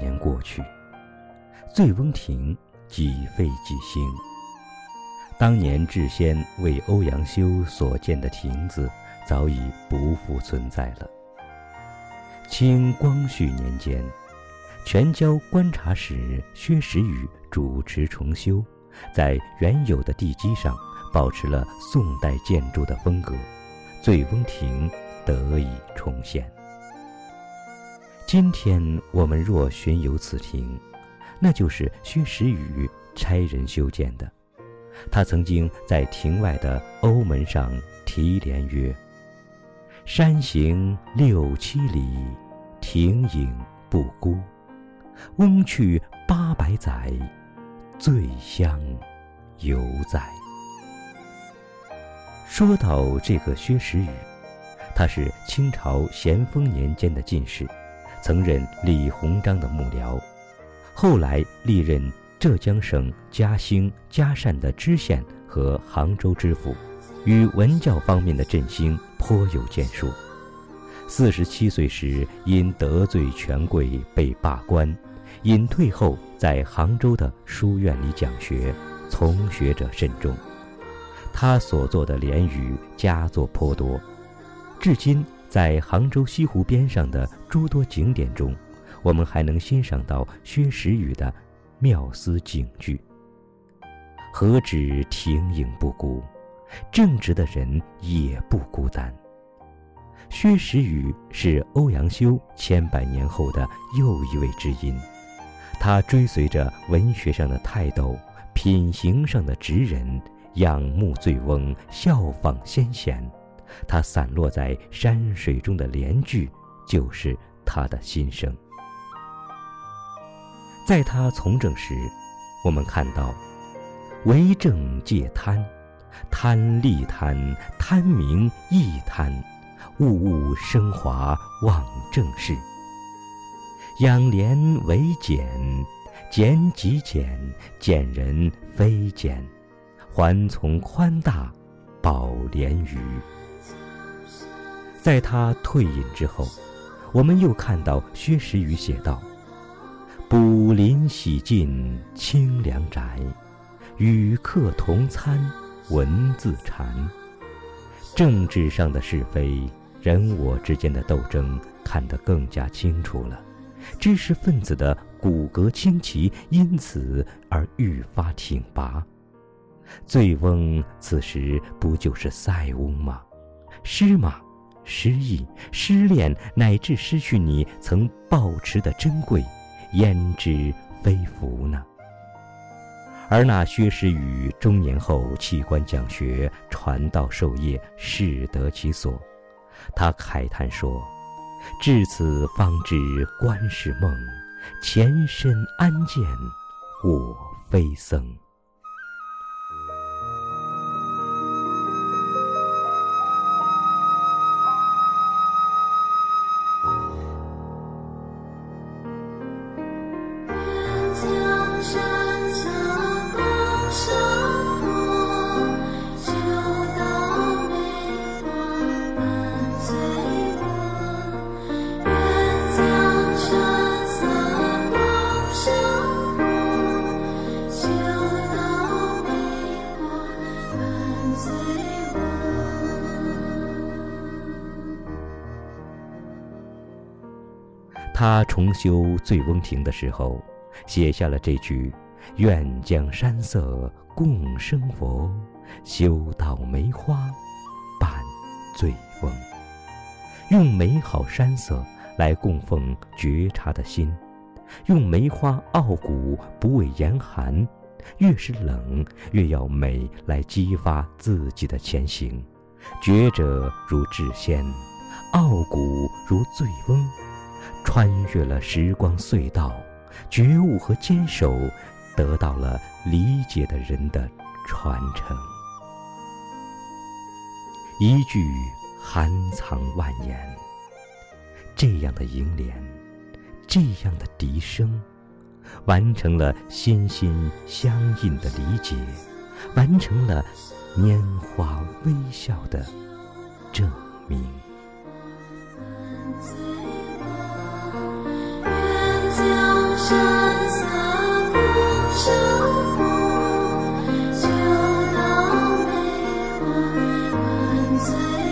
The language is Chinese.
年过去，醉翁亭几废几兴。当年智仙为欧阳修所建的亭子，早已不复存在了。清光绪年间，全椒观察使薛时雨主持重修，在原有的地基上保持了宋代建筑的风格，醉翁亭得以重现。今天我们若巡游此亭，那就是薛时雨差人修建的。他曾经在亭外的欧门上题联曰：“山行六七里，亭影不孤。翁去八百载，醉乡犹在。”说到这个薛时雨，他是清朝咸丰年间的进士。曾任李鸿章的幕僚，后来历任浙江省嘉兴、嘉善的知县和杭州知府，与文教方面的振兴颇有建树。四十七岁时因得罪权贵被罢官，隐退后在杭州的书院里讲学，从学者甚众。他所作的联语佳作颇多，至今。在杭州西湖边上的诸多景点中，我们还能欣赏到薛时雨的妙思警句：“何止亭影不孤，正直的人也不孤单。”薛时雨是欧阳修千百年后的又一位知音，他追随着文学上的泰斗，品行上的直人，仰慕醉翁，效仿先贤。他散落在山水中的联句，就是他的心声。在他从政时，我们看到：为政戒贪，贪利贪，贪名亦贪，物物升华忘政事。养廉为俭，俭即俭，俭人非俭，还从宽大，保廉余。在他退隐之后，我们又看到薛时雨写道：“卜林洗尽清凉宅，与客同餐文字禅。”政治上的是非，人我之间的斗争看得更加清楚了。知识分子的骨骼清奇，因此而愈发挺拔。醉翁此时不就是塞翁吗？诗吗？失意、失恋，乃至失去你曾抱持的珍贵，焉知非福呢？而那薛时雨中年后弃官讲学，传道授业，适得其所。他慨叹说：“至此方知官是梦，前身安见我非僧。”他重修醉翁亭的时候，写下了这句：“愿将山色共生佛，修道梅花伴醉翁。”用美好山色来供奉觉察的心，用梅花傲骨不畏严寒，越是冷越要美来激发自己的前行。觉者如智仙，傲骨如醉翁。穿越了时光隧道，觉悟和坚守，得到了理解的人的传承。一句含藏万言，这样的楹联，这样的笛声，完成了心心相印的理解，完成了拈花微笑的证。万岁